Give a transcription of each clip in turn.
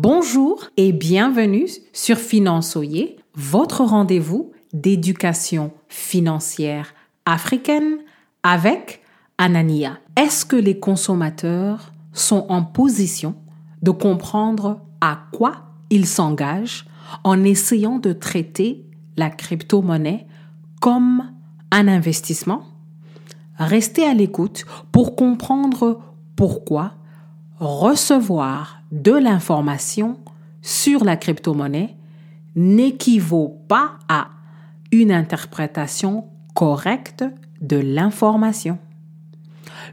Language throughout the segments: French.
Bonjour et bienvenue sur Finançoyer, votre rendez-vous d'éducation financière africaine avec Anania. Est-ce que les consommateurs sont en position de comprendre à quoi ils s'engagent en essayant de traiter la crypto-monnaie comme un investissement? Restez à l'écoute pour comprendre pourquoi recevoir de l'information sur la crypto-monnaie n'équivaut pas à une interprétation correcte de l'information.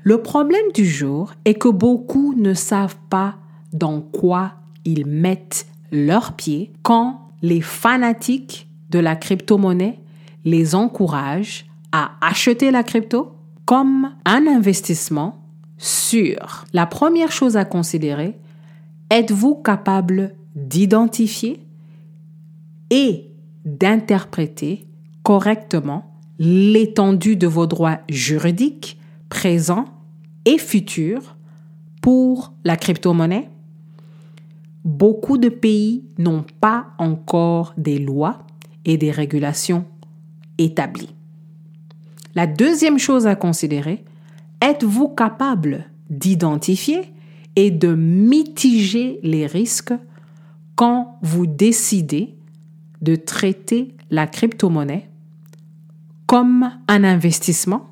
Le problème du jour est que beaucoup ne savent pas dans quoi ils mettent leurs pieds quand les fanatiques de la crypto-monnaie les encouragent à acheter la crypto comme un investissement sûr. La première chose à considérer, êtes-vous capable d'identifier et d'interpréter correctement l'étendue de vos droits juridiques présents et futurs pour la crypto-monnaie? Beaucoup de pays n'ont pas encore des lois et des régulations établies. La deuxième chose à considérer, êtes-vous capable d'identifier et de mitiger les risques quand vous décidez de traiter la crypto-monnaie comme un investissement,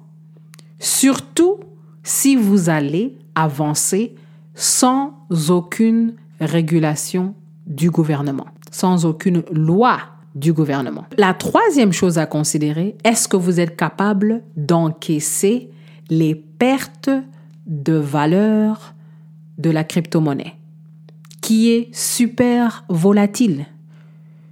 surtout si vous allez avancer sans aucune régulation du gouvernement, sans aucune loi du gouvernement? La troisième chose à considérer, est-ce que vous êtes capable d'encaisser les pertes de valeur de la crypto-monnaie, qui est super volatile.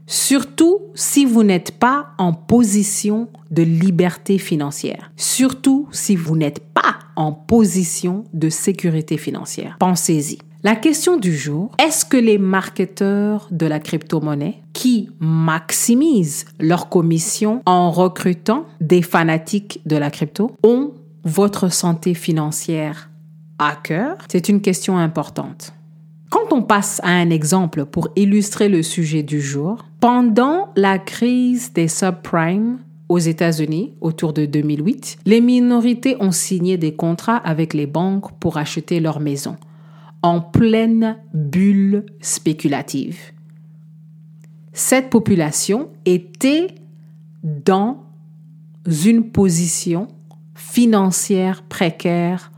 Surtout si vous n'êtes pas en position de liberté financière. Surtout si vous n'êtes pas en position de sécurité financière. Pensez-y. La question du jour, est-ce que les marketeurs de la crypto-monnaie qui maximisent leur commission en recrutant des fanatiques de la crypto ont votre santé financière à cœur C'est une question importante. Quand on passe à un exemple pour illustrer le sujet du jour, pendant la crise des subprimes aux États-Unis autour de 2008, les minorités ont signé des contrats avec les banques pour acheter leur maison en pleine bulle spéculative. Cette population était dans une position financière précaire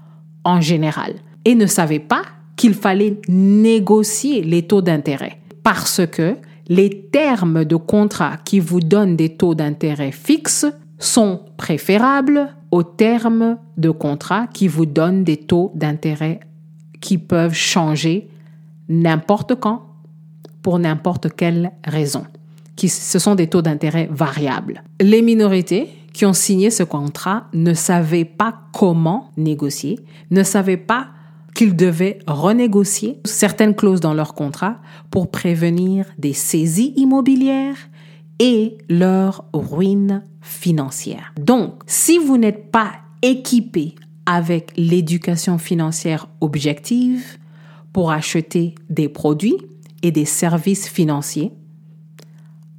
en général et ne savait pas qu'il fallait négocier les taux d'intérêt parce que les termes de contrat qui vous donnent des taux d'intérêt fixes sont préférables aux termes de contrat qui vous donnent des taux d'intérêt qui peuvent changer n'importe quand pour n'importe quelle raison. Qui, ce sont des taux d'intérêt variables. Les minorités qui ont signé ce contrat ne savaient pas comment négocier, ne savaient pas qu'ils devaient renégocier certaines clauses dans leur contrat pour prévenir des saisies immobilières et leur ruine financière. Donc, si vous n'êtes pas équipé avec l'éducation financière objective pour acheter des produits et des services financiers,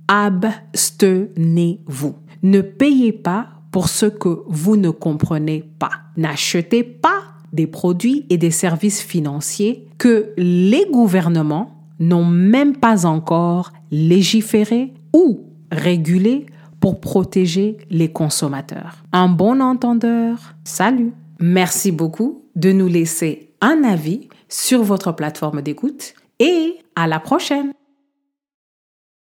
abstenez-vous. Ne payez pas pour ce que vous ne comprenez pas. N'achetez pas des produits et des services financiers que les gouvernements n'ont même pas encore légiféré ou régulé pour protéger les consommateurs. Un bon entendeur, salut. Merci beaucoup de nous laisser un avis sur votre plateforme d'écoute et à la prochaine.